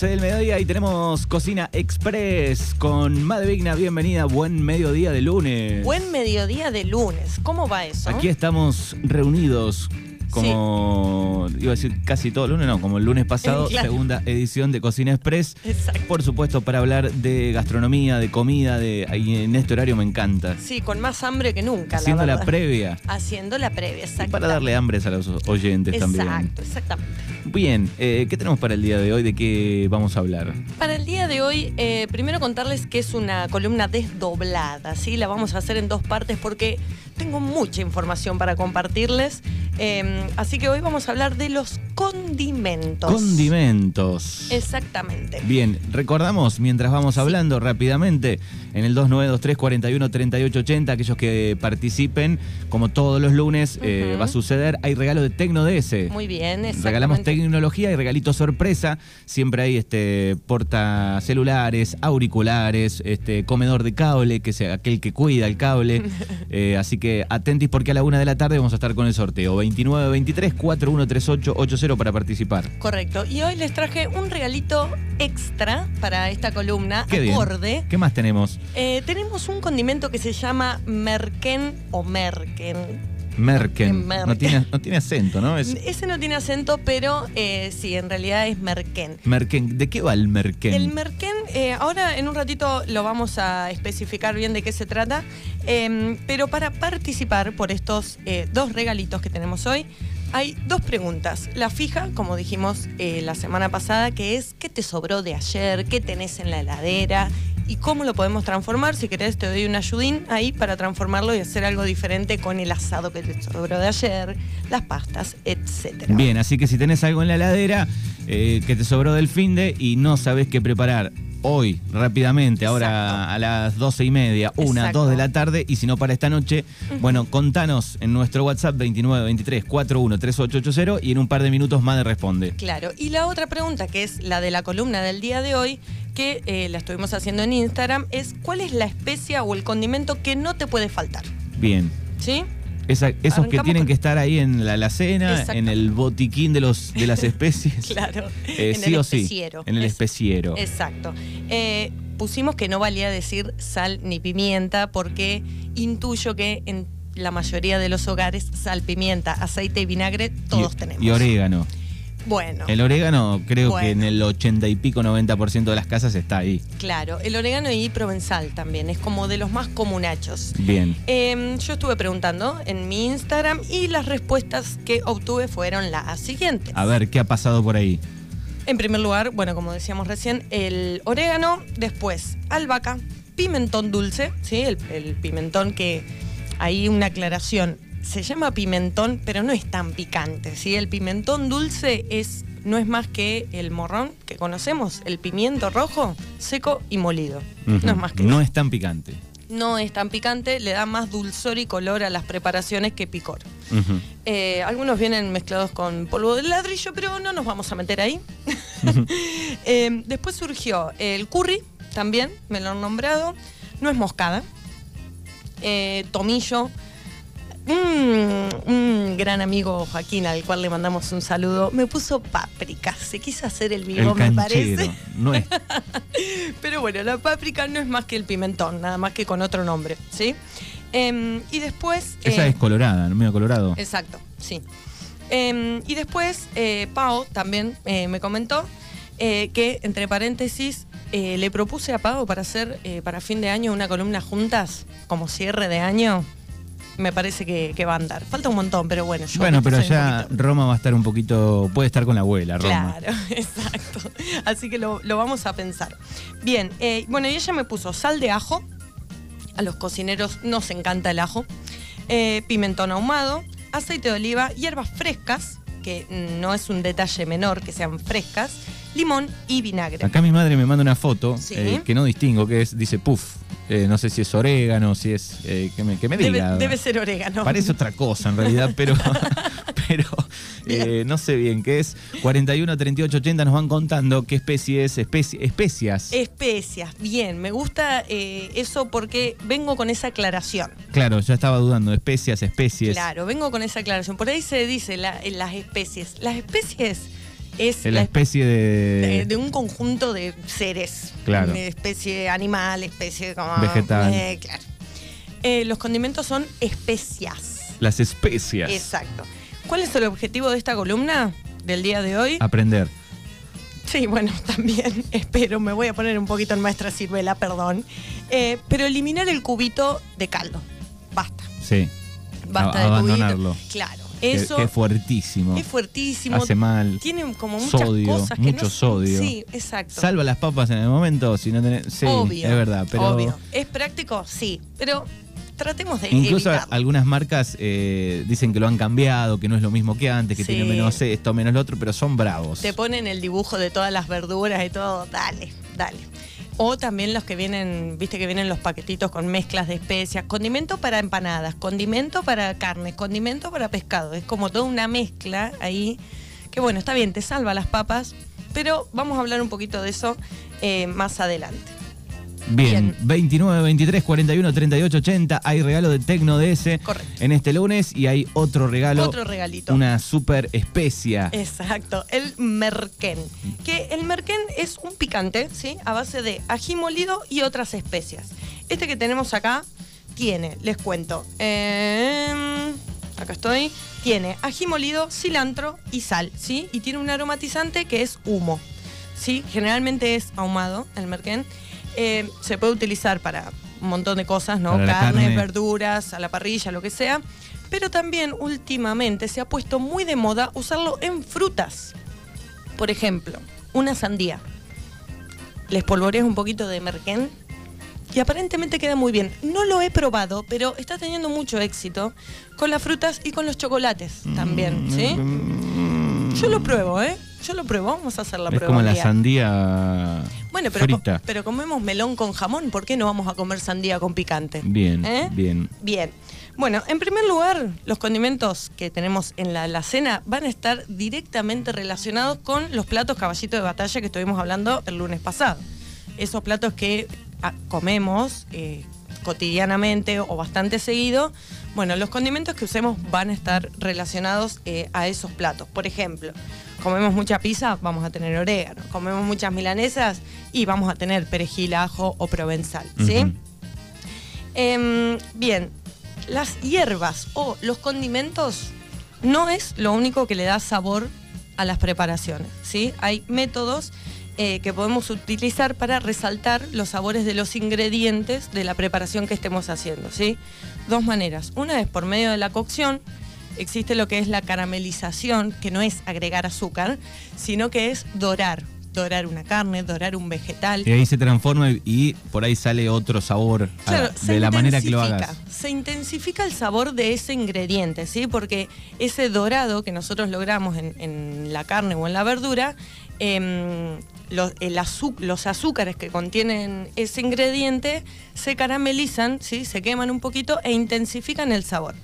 12 del mediodía y tenemos Cocina Express con Madre Vigna. Bienvenida, buen mediodía de lunes. Buen mediodía de lunes. ¿Cómo va eso? Aquí estamos reunidos como iba a decir casi todo el lunes, no, como el lunes pasado, segunda edición de Cocina Express. Exacto. Por supuesto, para hablar de gastronomía, de comida, de en este horario me encanta. Sí, con más hambre que nunca. Haciendo la, previa. Haciendo la previa, exacto. para darle hambre a los oyentes también. Exacto, exactamente. Bien, eh, ¿qué tenemos para el día de hoy? ¿De qué vamos a hablar? Para el día de hoy, eh, primero contarles que es una columna desdoblada, ¿sí? La vamos a hacer en dos partes porque tengo mucha información para compartirles. Em, así que hoy vamos a hablar de los condimentos. Condimentos. Exactamente. Bien, recordamos mientras vamos hablando rápidamente en el 2923 41 3880 aquellos que participen, como todos los lunes eh, va a suceder, hay regalo de Tecno DS. Muy bien, Regalamos tecnología y regalito sorpresa. Siempre hay este porta celulares, auriculares, este comedor de cable, que sea aquel que cuida el cable. Eh, así que atentis porque a la una de la tarde vamos a estar con el sorteo. 2923 413880 para participar. Correcto. Y hoy les traje un regalito extra para esta columna, Qué acorde. ¿Qué más tenemos? Eh, tenemos un condimento que se llama merken o merken Merken. No, tiene, no tiene acento, ¿no? Ese no tiene acento, pero eh, sí, en realidad es Merken. Merken. ¿De qué va el Merken? El Merken, eh, ahora en un ratito lo vamos a especificar bien de qué se trata, em, pero para participar por estos eh, dos regalitos que tenemos hoy, hay dos preguntas. La fija, como dijimos la semana pasada, que es ¿qué te sobró de ayer? ¿Qué tenés en la heladera? Y cómo lo podemos transformar. Si querés, te doy un ayudín ahí para transformarlo y hacer algo diferente con el asado que te sobró de ayer, las pastas, etc. Bien, así que si tenés algo en la heladera eh, que te sobró del fin de y no sabes qué preparar, hoy, rápidamente, ahora a las doce y media, una, dos de la tarde, y si no para esta noche, bueno, contanos en nuestro WhatsApp 2923 413880 y en un par de minutos más de responde. Claro, y la otra pregunta, que es la de la columna del día de hoy, que eh, la estuvimos haciendo en Instagram, es ¿cuál es la especia o el condimento que no te puede faltar? Bien. ¿Sí? esos que tienen que estar ahí en la alacena, en el botiquín de los de las especies. claro. Eh, sí o sí. En el especiero. Exacto. Eh, pusimos que no valía decir sal ni pimienta porque intuyo que en la mayoría de los hogares sal, pimienta, aceite y vinagre todos tenemos. Y orégano. Bueno. El orégano creo que en el 80 y pico, 90% de las casas está ahí. Claro, el orégano y provenzal también, es como de los más comunachos. Bien. Em, yo estuve preguntando en mi Instagram y las respuestas que obtuve fueron las siguientes. A ver, ¿qué ha pasado por ahí? En primer lugar, bueno, como decíamos recién, el orégano, después albahaca, pimentón dulce, ¿sí? El, el pimentón que, hay una aclaración, se llama pimentón, pero no es tan picante. ¿sí? El pimentón dulce es, no es más que el morrón que conocemos, el pimiento rojo, seco y molido. No es más que No es tan picante. No es tan picante, le da más dulzor y color a las preparaciones que picor. Eh, algunos vienen mezclados con polvo de ladrillo, pero no nos vamos a meter ahí. Eh, después surgió el curry, también, me lo han nombrado. No es moscada. Eh, tomillo, un gran amigo Joaquín, al cual le mandamos un saludo, me puso páprica. Se quiso hacer el vivo, me parece. No es. Pero bueno, la páprica no es más que el pimentón, nada más que con otro nombre, ¿sí? Em, y después. Esa eh, es colorada, ¿no? Medio colorado. Exacto, sí. Em, y después, eh, Pau también eh, me comentó que, entre paréntesis, le propuse a Pau para hacer para fin de año una columna juntas, como cierre de año me parece que, va a andar. Falta un montón, pero bueno. Yo bueno, pero ya Roma va a estar un poquito, puede estar con la abuela, Roma. Claro, exacto. Así que lo, vamos a pensar. Bien, eh, bueno, y ella me puso sal de ajo. A los cocineros nos encanta el ajo. Eh, pimentón ahumado, aceite de oliva, hierbas frescas, que no es un detalle menor que sean frescas, limón y vinagre. Acá mi madre me manda una foto eh, que no distingo, que es, dice puff. Eh, no sé si es orégano, si es. Eh, que, me, que me diga. Debe, ser orégano. Parece otra cosa en realidad, pero. pero no sé bien qué es. 41 38 80 nos van contando qué especie es. especias. Especias, bien. Me gusta eso porque vengo con esa aclaración. Claro, ya estaba dudando. Especias, especies. Claro, vengo con esa aclaración. Por ahí se dice las especies. Las especies es la especie de... de, de un conjunto de seres. Claro. Especie animal, especie como. Vegetal. eh, claro. Eh, los condimentos son especias. Las especias. Exacto. ¿Cuál es el objetivo de esta columna del día de hoy? Aprender. Sí, bueno, también espero, me voy a poner un poquito en maestra ciruela, perdón. Eh, pero eliminar el cubito de caldo. Basta. Sí. Basta A- de abandonarlo. cubito. Claro. Que- Eso que es fuertísimo. es fuertísimo. Hace mal. Tiene como muchas Sodio, cosas que mucho no sodio. Sí, exacto. Salva las papas en el momento, si no tenés... Sí, obvio. es verdad, pero... Obvio. ¿Es práctico? Sí. Pero tratemos de Incluso evitarlo. algunas marcas eh, dicen que lo han cambiado, que no es lo mismo que antes, que Sí. tiene menos esto, menos lo otro, pero son bravos. Te ponen el dibujo de todas las verduras y todo. Dale, dale. O también los que vienen, viste que vienen los paquetitos con mezclas de especias, condimento para empanadas, condimento para carne, condimento para pescado. Es como toda una mezcla ahí. Que bueno, está bien, te salva las papas, pero vamos a hablar un poquito de eso eh, más adelante. Bien, Bien. 29, 23, 41, 38, 80. Hay regalo de Tecno DS Correcto. en este lunes y hay otro regalo. Otro regalito. Una super especia. Exacto, el merquén. Que el merquén es un picante, ¿sí? A base de ají molido y otras especias. Este que tenemos acá tiene, les cuento, em, acá estoy, tiene ají molido, cilantro y sal, ¿sí? Y tiene un aromatizante que es humo, ¿sí? Generalmente es ahumado el merquén. Eh, se puede utilizar para un montón de cosas, ¿no? Carnes, carne. verduras, a la parrilla, lo que sea. Pero también últimamente se ha puesto muy de moda usarlo en frutas. Por ejemplo, una sandía. Les polvoreas un poquito de merquén y aparentemente queda muy bien. No lo he probado, pero está teniendo mucho éxito con las frutas y con los chocolates también, ¿sí? Yo lo pruebo, ¿eh? Yo lo pruebo, vamos a hacer la Mm. es prueba. como la día. sandía Bueno, pero, co- frita. pero comemos melón con jamón, ¿por qué no vamos a comer sandía con picante? Bien, ¿Eh? bien. Bien. Bueno, en primer lugar, los condimentos que tenemos en la alacena van a estar directamente relacionados con los platos caballito de batalla que estuvimos hablando el lunes pasado. Esos platos que ah, comemos eh, cotidianamente o bastante seguido, bueno, los condimentos que usemos van a estar relacionados eh, a esos platos. Por ejemplo, comemos mucha pizza, vamos a tener orégano. Comemos muchas milanesas y vamos a tener perejil, ajo o provenzal, ¿sí? Em, bien, las hierbas o los condimentos no es lo único que le da sabor a las preparaciones, ¿sí? Hay métodos eh, que podemos utilizar para resaltar los sabores de los ingredientes de la preparación que estemos haciendo, ¿sí? Dos maneras. Una es por medio de la cocción, existe lo que es la caramelización, que no es agregar azúcar, sino que es dorar. Dorar una carne, dorar un vegetal. Y ahí se transforma y- por ahí sale otro sabor a- Claro, se de la manera que lo intensifica, hagas. Se intensifica el sabor de ese ingrediente, ¿sí? Porque ese dorado que nosotros logramos en, en la carne o en la verdura, em, los, los azúcares que contienen ese ingrediente se caramelizan, ¿sí? Se queman un poquito e intensifican el sabor.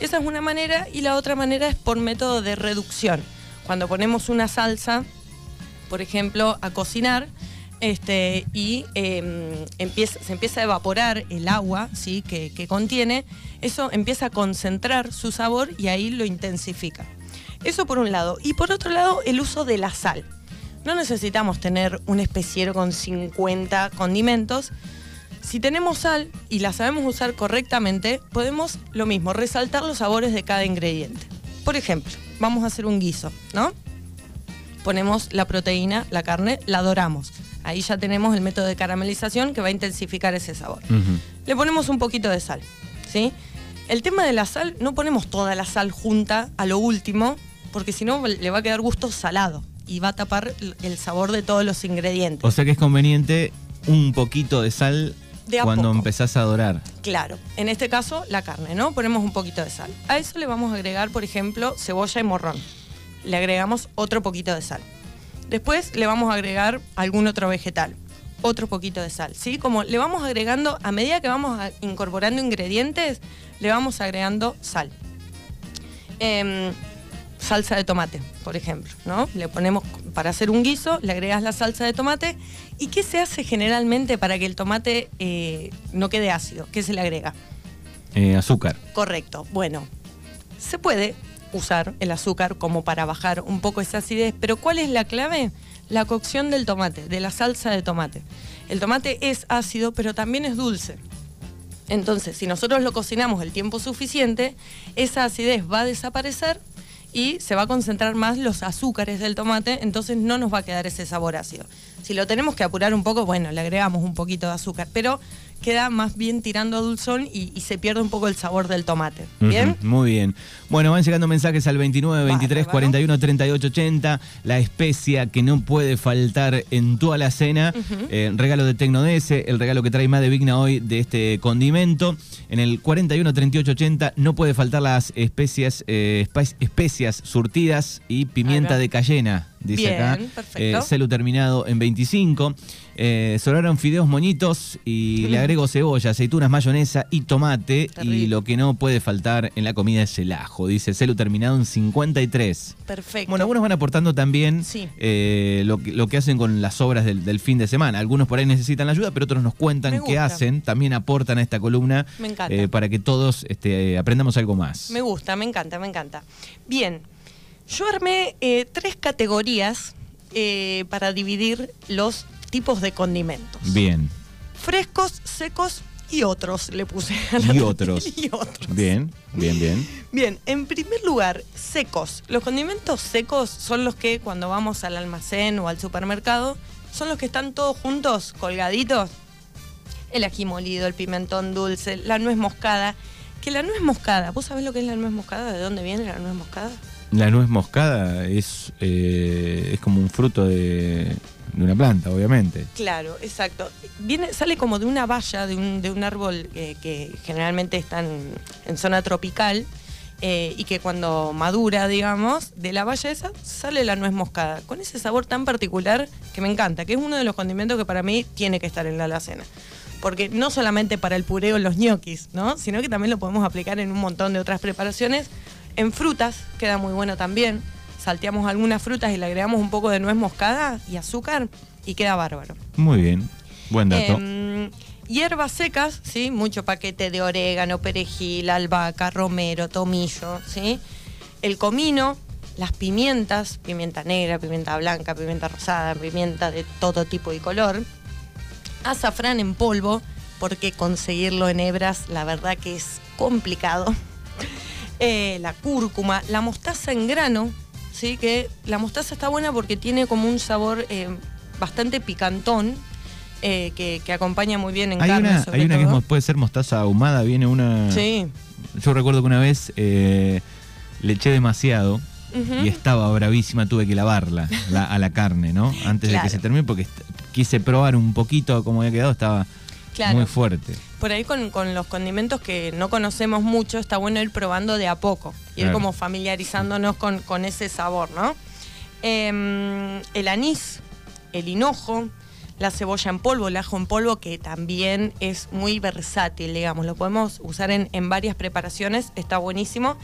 Esa es una manera y la otra manera es por método de reducción. Cuando ponemos una salsa, por ejemplo, a cocinar este, y eh, empieza, se empieza a evaporar el agua ¿sí? que contiene, eso empieza a concentrar su sabor y ahí lo intensifica. Eso por un lado. Y por otro lado, el uso de la sal. No necesitamos tener un especiero con 50 condimentos. Si tenemos sal y la sabemos usar correctamente, podemos lo mismo, resaltar los sabores de cada ingrediente. Por ejemplo, vamos a hacer un guiso, ¿no? ponemos la proteína, la carne, la doramos. Ahí ya tenemos el método de caramelización que va a intensificar ese sabor. Le ponemos un poquito de sal, ¿sí? El tema de la sal, no ponemos toda la sal junta a lo último, porque si no le va a quedar gusto salado y va a tapar el- sabor de todos los ingredientes. O sea que es conveniente un poquito de sal De cuando poco. empezás a dorar. Claro, en este caso la carne, ¿no? Ponemos un poquito de sal. A eso le vamos a agregar, por ejemplo, cebolla y morrón. Le agregamos otro poquito de sal. Después le vamos a agregar algún otro vegetal, otro poquito de sal, ¿sí? Como le vamos agregando, a medida que vamos incorporando ingredientes, le vamos agregando sal. Em, salsa de tomate, por ejemplo, ¿no? Le ponemos, para hacer un guiso, le agregas la salsa de tomate. ¿Y qué se hace generalmente para que el tomate eh, no quede ácido? ¿Qué se le agrega? Eh, azúcar. Correcto. Bueno, se puede, usar el azúcar como para bajar un poco esa acidez. Pero ¿cuál es la clave? La cocción del tomate, de la salsa de tomate. El tomate es ácido, pero también es dulce. Entonces, si nosotros lo cocinamos el tiempo suficiente, esa acidez va a desaparecer y se va a concentrar más los azúcares del tomate, entonces no nos va a quedar ese sabor ácido. Si lo tenemos que apurar un poco, bueno, le agregamos un poquito de azúcar, pero queda más bien tirando a dulzón y, se pierde un poco el sabor del tomate. ¿Bien? muy bien. Bueno, van llegando mensajes al 29, 23, 41, 38, 80. La especia que no puede faltar en tu alacena. Eh, regalo de Tecnodese, el regalo que trae más de Vigna hoy de este condimento. En el 41, 38, 80 no puede faltar las especias, eh, especias surtidas y pimienta de cayena dice Bien, acá. Perfecto. Eh, celu terminado en 25. Eh, sobraron fideos moñitos y le agrego cebolla, aceitunas, mayonesa y tomate. Y lo que no puede faltar en la comida es el ajo, dice celu terminado en 53. Perfecto. Bueno, algunos van aportando también eh, lo, que hacen con las obras del, fin de semana. Algunos por ahí necesitan la ayuda, pero otros nos cuentan qué hacen. También aportan a esta columna eh, para que todos este, aprendamos algo más. Me gusta, me encanta, me encanta. Bien, yo armé eh, tres categorías eh, para dividir los tipos de condimentos. Bien. Frescos, secos y otros le puse. A la y otros. y otros. Bien, bien, bien. Bien, en primer lugar, secos. Los condimentos secos son los que cuando vamos al almacén o al supermercado, son los que están todos juntos, colgaditos. El ají molido, el pimentón dulce, la nuez moscada. Que la nuez moscada, ¿vos sabés lo que es la nuez moscada? ¿De dónde viene la nuez moscada? La nuez moscada es, eh, es como un fruto de, una planta, obviamente. Claro, exacto. Viene, sale como de una valla, de un, de un árbol eh, que generalmente está en, zona tropical eh, y que cuando madura, digamos, de la valla esa sale la nuez moscada, con ese sabor tan particular que me encanta, que es uno de los condimentos que para mí tiene que estar en la alacena. Porque no solamente para el pureo los ñoquis, ¿no? Sino que también lo podemos aplicar en un montón de otras preparaciones en frutas queda muy bueno también. Salteamos algunas frutas y le agregamos un poco de nuez moscada y azúcar y queda bárbaro. Muy bien, buen dato. Em, hierbas secas, ¿sí? Mucho paquete de orégano, perejil, albahaca, romero, tomillo, ¿sí? El comino, las pimientas, pimienta negra, pimienta blanca, pimienta rosada, pimienta de todo tipo y color. Azafrán en polvo, porque conseguirlo en hebras la verdad que es complicado. Eh, la cúrcuma, la mostaza en grano, ¿sí? que la mostaza está buena porque tiene como un sabor eh, bastante picantón. Eh, que, acompaña muy bien en hay carne. Una, hay una que puede ser mostaza ahumada, viene una. Sí. Yo recuerdo que una vez le eché demasiado y estaba bravísima, tuve que lavarla a la carne, ¿no? Antes de que se termine, porque quise probar un poquito cómo había quedado, estaba muy fuerte. Por ahí con, los condimentos que no conocemos mucho, está bueno ir probando de a poco, ir como familiarizándonos con, ese sabor, ¿no? Em, el anís, el hinojo, la cebolla en polvo, el ajo en polvo, que también es muy versátil, digamos, lo podemos usar en, varias preparaciones, está buenísimo.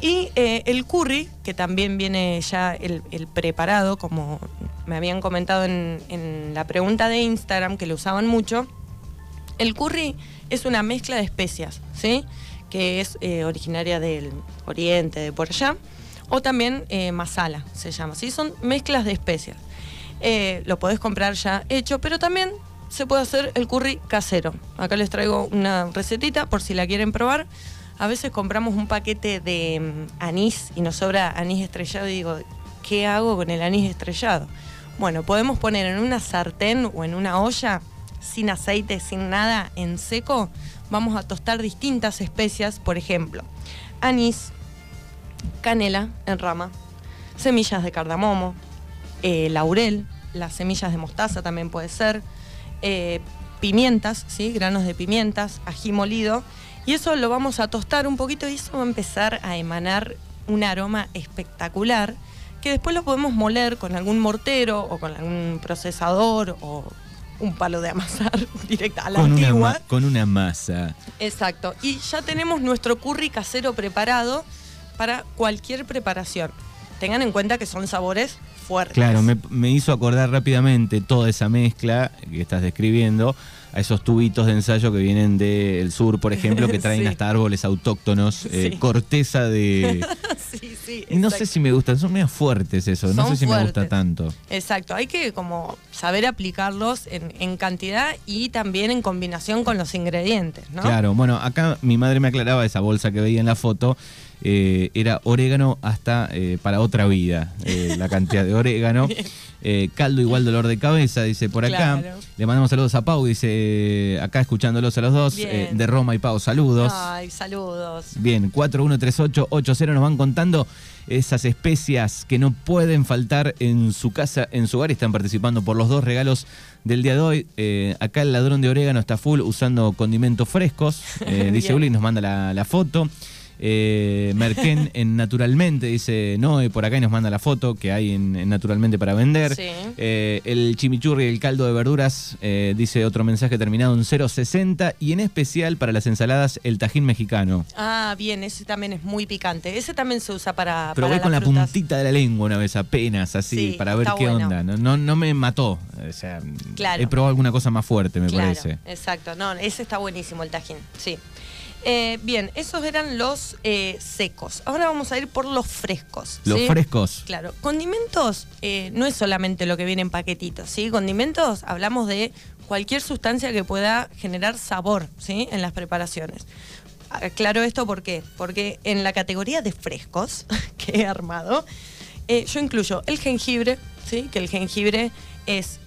Y eh, el curry, que también viene ya el, preparado, como me habían comentado en, en, la pregunta de Instagram, que lo usaban mucho, el curry es una mezcla de especias, ¿sí? Que es eh, originaria del oriente, de por allá. O también eh, masala, se llama. ¿sí? Son mezclas de especias. Eh, lo podés comprar ya hecho, pero también se puede hacer el curry casero. Acá les traigo una recetita por si la quieren probar. A veces compramos un paquete de mm, anís y nos sobra anís estrellado y digo, ¿qué hago con el anís estrellado? Bueno, podemos poner en una sartén o en una olla sin aceite, sin nada, en seco, vamos a tostar distintas especias, por ejemplo, anís, canela en rama, semillas de cardamomo, eh, laurel, las semillas de mostaza también puede ser, eh, pimientas, ¿sí? granos de pimientas, ají molido, y eso lo vamos a tostar un poquito y eso va a empezar a emanar un aroma espectacular que después lo podemos moler con algún mortero o con algún procesador o un palo de amasar directa a la con antigua. Una, con una masa. Exacto. Y ya tenemos nuestro curry casero preparado para cualquier preparación. Tengan en cuenta que son sabores fuertes. Claro, me, hizo acordar rápidamente toda esa mezcla que estás describiendo a esos tubitos de ensayo que vienen del sur, por ejemplo, que traen hasta árboles autóctonos, eh, corteza de, Sí, no sé si me gustan, son medio fuertes eso, no sé si me gusta tanto. Exacto, hay que como saber aplicarlos en, en cantidad y también en combinación con los ingredientes, ¿no? Claro, bueno, acá mi madre me aclaraba esa bolsa que veía en la foto. Eh, era orégano hasta eh, para otra vida, eh, la cantidad de orégano. Caldo igual dolor de cabeza, dice por acá. Claro. Le mandamos saludos a Pau, dice acá escuchándolos a los dos, de Roma y Pau, saludos. Ay, saludos. Bien, 413880 nos van contando esas especias que no pueden faltar en su casa, en su hogar. Están participando por los dos regalos del día de hoy. Eh, acá el ladrón de orégano está full usando condimentos frescos. Eh, dice. Uli, nos manda la, la foto. Eh, Merquén en Naturalmente, dice Noé por acá y nos manda la foto que hay en, en Naturalmente para vender. Sí. Eh, el chimichurri y el caldo de verduras, eh, dice otro mensaje terminado en 060 y en especial para las ensaladas el tajín mexicano. Ah, bien, ese también es muy picante. Ese también se usa para. Probé para con la frutas. puntita de la lengua una vez apenas, así, Sí, para ver qué bueno. onda. No, no, no me mató. O sea, Claro. he probado alguna cosa más fuerte, me Claro, parece. exacto. No, ese está buenísimo, el tajín. Sí. Eh, bien, esos eran los eh, secos. Ahora vamos a ir por los frescos. Los frescos. Claro, condimentos eh, no es solamente lo que viene en paquetitos, ¿sí? Condimentos hablamos de cualquier sustancia que pueda generar sabor, ¿sí? En las preparaciones. Claro esto ¿por qué? porque en la categoría de frescos que he armado, yo incluyo el jengibre, ¿sí? Que el jengibre es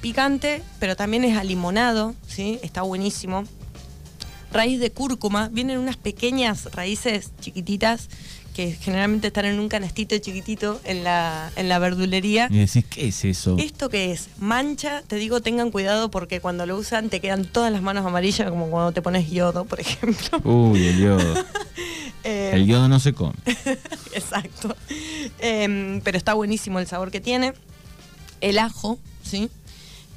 picante, pero también es alimonado, ¿sí? Está buenísimo raíz de cúrcuma. Vienen unas pequeñas raíces chiquititas que generalmente están en un canastito chiquitito en la, en la verdulería. Y decís, ¿qué es eso? ¿Esto qué es? Mancha, te digo, tengan cuidado porque cuando lo usan te quedan todas las manos amarillas, como cuando te pones yodo, por ejemplo. Uy, el yodo. Eh, El yodo no se come. Exacto. Em, pero está buenísimo el sabor que tiene. El ajo, ¿sí?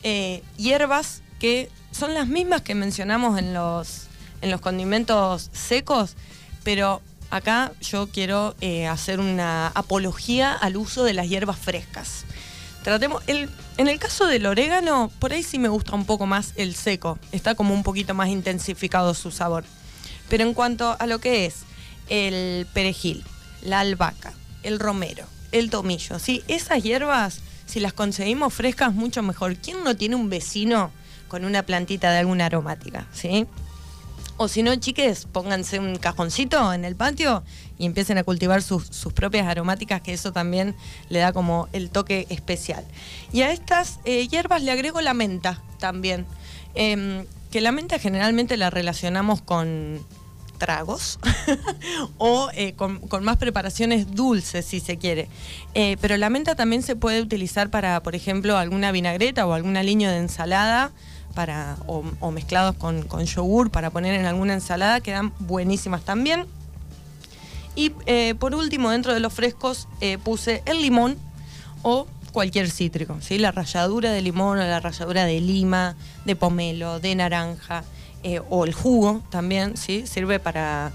Eh, hierbas que son las mismas que mencionamos en los, en los condimentos secos, pero acá yo quiero eh, hacer una apología al uso de las hierbas frescas. Tratemos, el, en el caso del orégano, por ahí sí me gusta un poco más el seco, está como un poquito más intensificado su sabor. Pero en cuanto a lo que es el perejil, la albahaca, el romero, el tomillo, ¿sí? esas hierbas, si las conseguimos frescas, mucho mejor. ¿Quién no tiene un vecino con una plantita de alguna aromática? ¿sí? O si no, chiques, pónganse un cajoncito en el patio y empiecen a cultivar sus, sus propias aromáticas, que eso también le da como el toque especial. Y a estas eh, hierbas le agrego la menta también, Em, que la menta generalmente la relacionamos con tragos o eh, con, con más preparaciones dulces, si se quiere. Eh, pero la menta también se puede utilizar para, por ejemplo, alguna vinagreta o algún aliño de ensalada. Para, o, o mezclados con, con yogur para poner en alguna ensalada, quedan buenísimas también. Y eh, por último, dentro de los frescos, eh, puse el limón o cualquier cítrico, ¿sí? La ralladura de limón o la ralladura de lima, de pomelo, de naranja, eh, o el jugo también, ¿sí? Sirve para,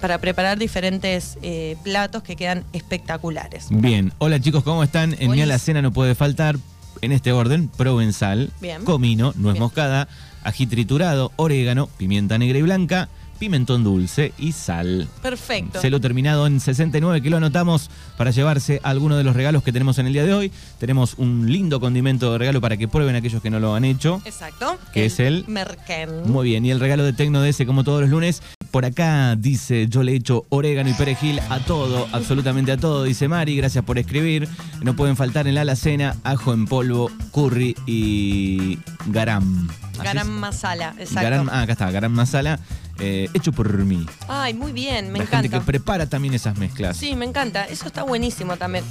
para preparar diferentes eh, platos que quedan espectaculares. Bien, hola chicos, ¿cómo están? En mi Buenísimo. alacena no puede faltar, en este orden, provenzal, Bien. comino, nuez Bien. moscada, ají triturado, orégano, pimienta negra y blanca, pimentón dulce y sal. Perfecto. Celo terminado en 69 que lo anotamos para llevarse alguno de los regalos que tenemos en el día de hoy. Tenemos un lindo condimento de regalo para que prueben aquellos que no lo han hecho. Exacto. Que es el- Merquén. Muy bien, y el regalo de Tecno DS como todos los lunes. Por acá dice, yo le echo orégano y perejil a todo, absolutamente a todo, dice Mari, gracias por escribir. No pueden faltar en la alacena ajo en polvo, curry y garam. ¿Así Garam masala, exacto. Garam, ah, acá está, garam masala, eh, hecho por mí. Ay, muy bien, me la encanta. gente que prepara también esas mezclas. Sí, me encanta. Eso está buenísimo también.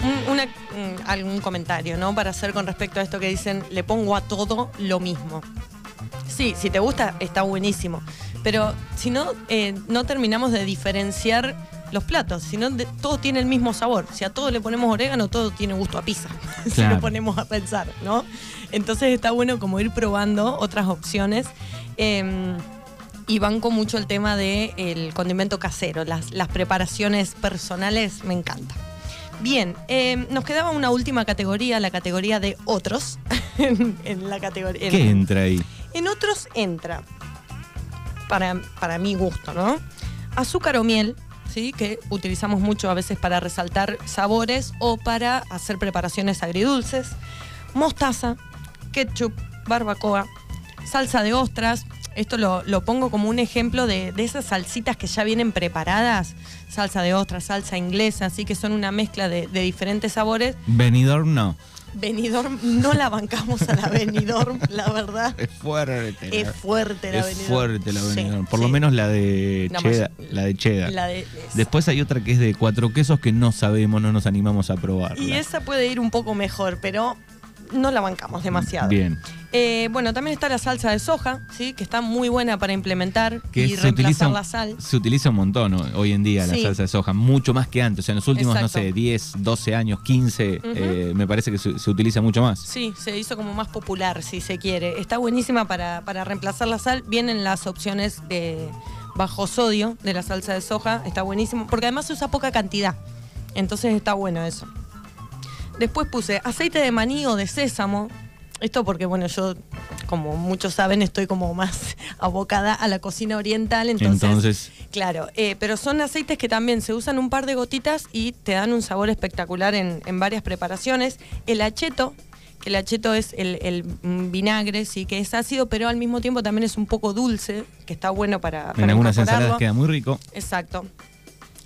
Un- una- un- algún comentario, ¿no? Para hacer con respecto a esto que dicen, le pongo a todo lo mismo. Sí, si te gusta, está buenísimo. Pero si no, eh, no terminamos de diferenciar los platos, sino de- todo tiene el mismo sabor. Si a todo le ponemos orégano, todo tiene gusto a pizza. si Claro. lo ponemos a pensar, ¿no? Entonces está bueno como ir probando otras opciones. Eh, y banco mucho el tema del condimento casero, las, las preparaciones personales, me encanta. Bien, eh, nos quedaba una última categoría, la categoría de otros. en, en la categoría. ¿Qué entra ahí? En otros entra, para, para mi gusto, ¿no? Azúcar o miel, ¿sí? que utilizamos mucho a veces para resaltar sabores o para hacer preparaciones agridulces. Mostaza, ketchup, barbacoa, salsa de ostras. Esto lo, lo pongo como un ejemplo de, de esas salsitas que ya vienen preparadas. Salsa de ostras, salsa inglesa, así que son una mezcla de, de diferentes sabores. Benidorm no. Benidorm, no la bancamos a la Benidorm, la verdad. Es fuerte. Es fuerte la es Benidorm. fuerte la Sí, Benidorm. Por lo menos la de cheddar. más- La de cheddar. La de- Después hay otra que es de cuatro quesos que no sabemos, no nos animamos a probarla. Y esa puede ir un poco mejor, pero no la bancamos demasiado. Bien. Eh, bueno, también está la salsa de soja, ¿sí? que está muy buena para implementar Que y reemplazar utiliza, la sal. se utiliza un montón ¿no? hoy en día la salsa de soja, mucho más que antes. O sea, en los últimos, Exacto. no sé, 10, 12 años, 15, eh, me parece que se, se utiliza mucho más. Sí, se hizo como más popular, si se quiere. Está buenísima para, para reemplazar la sal. Vienen las opciones de bajo sodio de la salsa de soja. Está buenísimo, porque además se usa poca cantidad. Entonces está bueno eso. Después puse aceite de maní o de sésamo. Esto porque, bueno, yo, como muchos saben, estoy como más abocada a la cocina oriental. Entonces, Entonces, Claro, eh, pero son aceites que también se usan un par de gotitas y te dan un sabor espectacular en, en varias preparaciones. El acheto, que el acheto es el, el, vinagre, sí, que es ácido, pero al mismo tiempo también es un poco dulce, que está bueno para, para en algunas ensaladas queda muy rico. Exacto.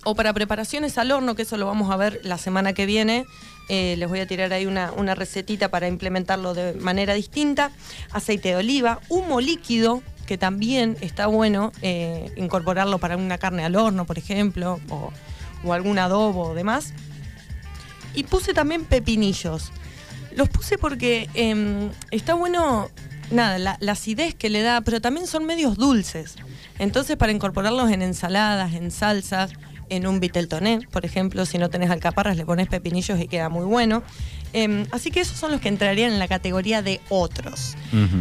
O para preparaciones al horno, que eso lo vamos a ver la semana que viene. Eh, les voy a tirar ahí una, una recetita para implementarlo de manera distinta. Aceite de oliva, humo líquido, que también está bueno eh, incorporarlo para una carne al horno, por ejemplo, o, algún adobo o demás. Y puse también pepinillos. Los puse porque em, está bueno, nada, la acidez que le da, pero también son medios dulces. Entonces, para incorporarlos en ensaladas, en salsas, en un viteltoné, por ejemplo, si no tenés alcaparras, le pones pepinillos y queda muy bueno. Em, así que esos son los que entrarían en la categoría de otros.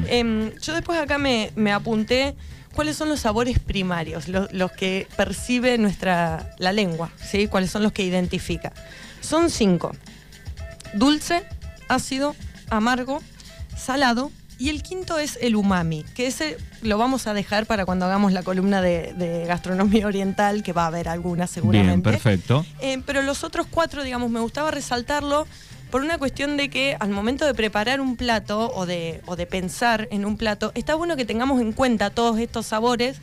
Em, yo después acá me, me apunté cuáles son los sabores primarios, lo- los, que percibe nuestra la lengua, ¿sí? cuáles son los que identifica. Son cinco. Dulce, ácido, amargo, salado y el quinto es el umami, que ese lo vamos a dejar para cuando hagamos la columna de, de gastronomía oriental, que va a haber alguna Bien, seguramente. perfecto. Eh, pero los otros cuatro, digamos, me gustaba resaltarlo por una cuestión de que al momento de preparar un plato o de, o de pensar en un plato, está bueno que tengamos en cuenta todos estos sabores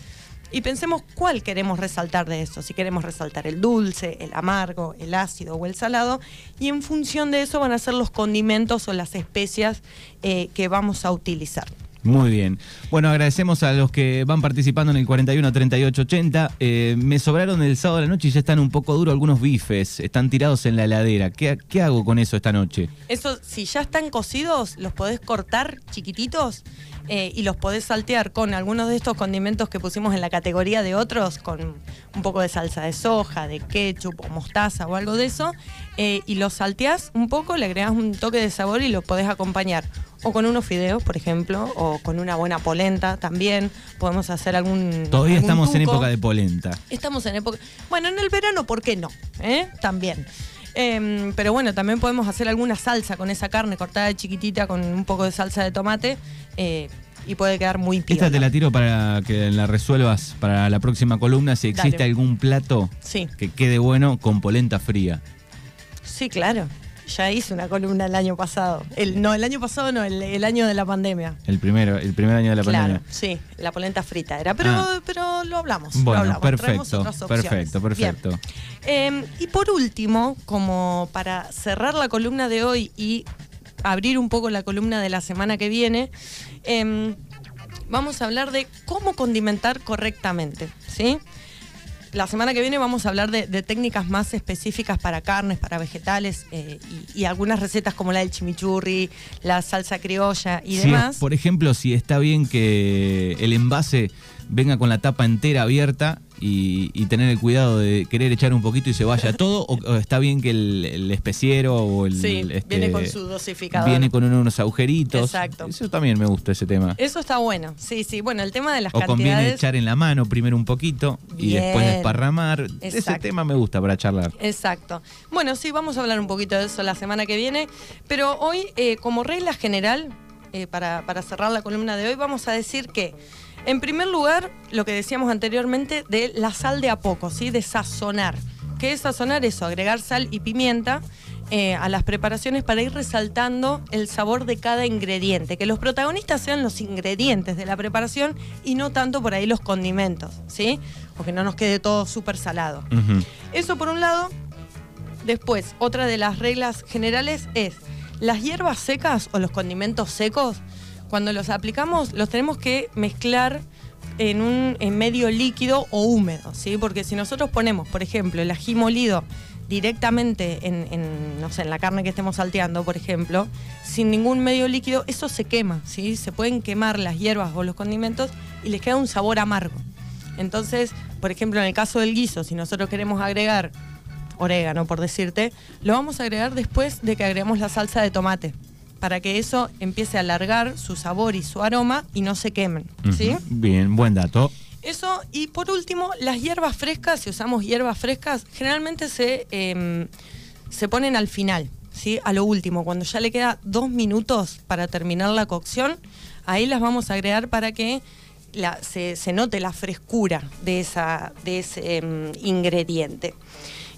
y pensemos cuál queremos resaltar de eso. Si queremos resaltar el dulce, el amargo, el ácido o el salado. Y en función de eso van a ser los condimentos o las especias eh, que vamos a utilizar. Muy bien. Bueno, agradecemos a los que van participando en el 41 38 80. Eh, me sobraron el sábado de la noche y ya están un poco duros algunos bifes. Están tirados en la heladera. ¿Qué, hago con eso esta noche? Eso, si ya están cocidos, los podés cortar chiquititos eh, y los podés saltear con algunos de estos condimentos que pusimos en la categoría de otros, con un poco de salsa de soja, de ketchup o mostaza o algo de eso, eh, y los salteás un poco, le agregás un toque de sabor y los podés acompañar. O con unos fideos, por ejemplo, o con una buena polenta también. Podemos hacer algún. Todavía algún estamos en época de polenta. Estamos en época. Bueno, en el verano, ¿por qué no? ¿Eh? También. Em, pero bueno, también podemos hacer alguna salsa con esa carne cortada de chiquitita con un poco de salsa de tomate eh, y puede quedar muy Esta piola. te la tiro para que la resuelvas para la próxima columna si existe Dale. algún plato Sí, que quede bueno con polenta fría. sí, claro. Ya hice una columna el año pasado. El, no, el año pasado no, el, el año de la pandemia. El primero, el primer año de la claro, pandemia. sí, la polenta frita era. Pero, Ah. pero lo hablamos. lo Bueno, hablamos, traemos perfecto, otras perfecto, perfecto. Eh, y por último, como para cerrar la columna de hoy y abrir un poco la columna de la semana que viene, eh, vamos a hablar de cómo condimentar correctamente, ¿sí? La semana que viene vamos a hablar de, de técnicas más específicas para carnes, para vegetales eh, y, y algunas recetas como la del chimichurri, la salsa criolla y es- demás. por ejemplo, si está bien que el envase venga con la tapa entera abierta y, y tener el cuidado de querer echar un poquito y se vaya todo, o, o está bien que el, el especiero o el... Sí, este, viene con su dosificador. Viene con unos agujeritos. Exacto. Eso también me gusta ese tema. Eso está bueno, sí, sí. Bueno, el tema de las O conviene cantidades... echar en la mano primero un poquito y después desparramar. Ese tema me gusta para charlar. Exacto. Bueno, sí, vamos a hablar un poquito de eso la semana que viene, pero hoy, eh, como regla general, eh, para, para cerrar la columna de hoy, vamos a decir que En primer lugar, lo que decíamos anteriormente de la sal de a poco, ¿sí? De sazonar. ¿Qué es sazonar? Eso, agregar sal y pimienta eh, a las preparaciones para ir resaltando el sabor de cada ingrediente. Que los protagonistas sean los ingredientes de la preparación y no tanto por ahí los condimentos, ¿sí? O que no nos quede todo súper salado. Eso por un lado. Después, otra de las reglas generales es las hierbas secas o los condimentos secos cuando los aplicamos los tenemos que mezclar en un medio líquido o húmedo, ¿sí? Porque si nosotros ponemos, por ejemplo, el ají molido directamente en, no sé, en la carne que estemos salteando, por ejemplo, sin ningún medio líquido, eso se quema, ¿sí? Se pueden quemar las hierbas o los condimentos y les queda un sabor amargo. Entonces, por ejemplo, en el caso del guiso, si nosotros queremos agregar orégano, por decirte, lo vamos a agregar después de que agregamos la salsa de tomate para que eso empiece a alargar su sabor y su aroma y no se quemen. ¿sí? Bien, buen dato. Eso, y por último, las hierbas frescas, si usamos hierbas frescas, generalmente se, em, se ponen al final, ¿sí? a lo último, cuando ya le queda dos minutos para terminar la cocción, ahí las vamos a agregar para que se, note la frescura de, esa, de ese em, ingrediente.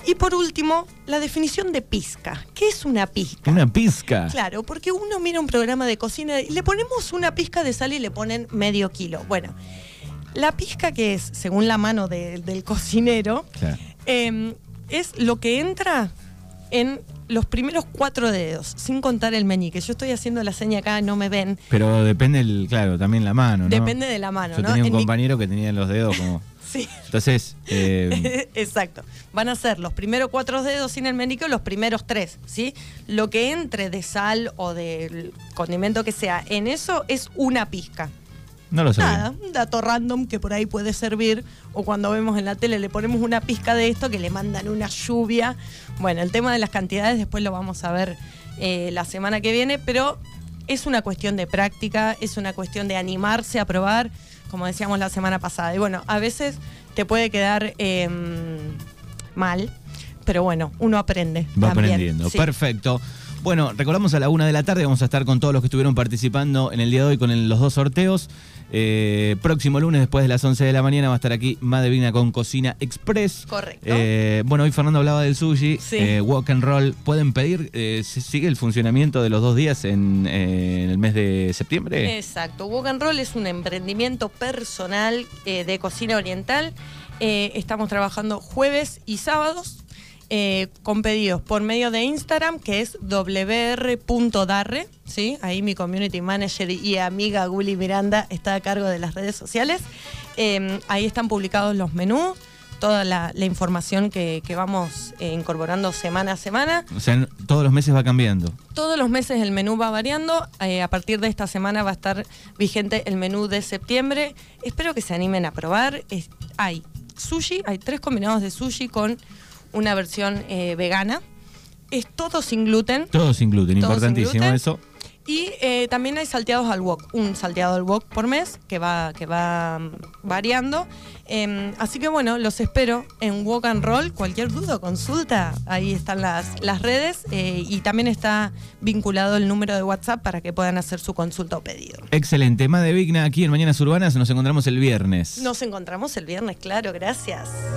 Y por último, la definición de pizca. ¿Qué es una pizca? Una pizca. Claro, porque uno mira un programa de cocina y le ponemos una pizca de sal y le ponen medio kilo. Bueno, la pizca que es, según la mano del cocinero, em, es lo que entra en los primeros cuatro dedos, sin contar el meñique. Yo estoy haciendo la seña acá, no me ven. Pero depende, el, claro, también la mano, ¿no? Depende de la mano, Yo tenía un compañero que tenía los dedos como... sí. Entonces... Eh, Exacto. Van a ser los primeros cuatro dedos sin el meñique los primeros tres, ¿sí? Lo que entre de sal o del condimento que sea en eso es una pizca. No lo sé. Nada, un dato random que por ahí puede servir. O cuando vemos en la tele le ponemos una pizca de esto que le mandan una lluvia. Bueno, el tema de las cantidades después lo vamos a ver eh, la semana que viene, pero es una cuestión de práctica, es una cuestión de animarse a probar, como decíamos la semana pasada. Y bueno, a veces te puede quedar em, mal, pero bueno, uno aprende. Va aprendiendo. Perfecto. Bueno, recordamos a la una de la tarde, vamos a estar con todos los que estuvieron participando en el día de hoy con los dos sorteos. Eh, próximo lunes, después de las 11 de la mañana, va a estar aquí Madevina con Cocina Express. Correcto. Eh, bueno, hoy Fernando hablaba del sushi. Eh, walk and roll. ¿Pueden pedir? ¿Sigue el funcionamiento de los dos días en, el mes de septiembre? Exacto. Walk and roll es un emprendimiento personal de cocina oriental. estamos trabajando jueves y sábados eh, con pedidos por medio de Instagram, que es wr.darre, ¿sí? Ahí mi community manager y amiga Guli Miranda está a cargo de las redes sociales. Em, ahí están publicados los menús, toda la, información que, vamos eh, incorporando semana a semana. O sea, todos los meses va cambiando. Todos los meses el menú va variando. Eh, a partir de esta semana va a estar vigente el menú de septiembre. Espero que se animen a probar. hay sushi, hay tres combinados de sushi con una versión eh, vegana. Es todo sin gluten. Todo sin gluten, importantísimo eso. Y eh, también hay salteados al wok, un salteado al wok por mes que va, que va mm, variando. Em, así que bueno, los espero en Wok and Roll. Cualquier duda, consulta, ahí están las, las redes eh, y también está vinculado el número de WhatsApp para que puedan hacer su consulta o pedido. Excelente. Más de Vigna aquí en Mañanas Urbanas. Nos encontramos el viernes. Nos encontramos el viernes, claro, gracias.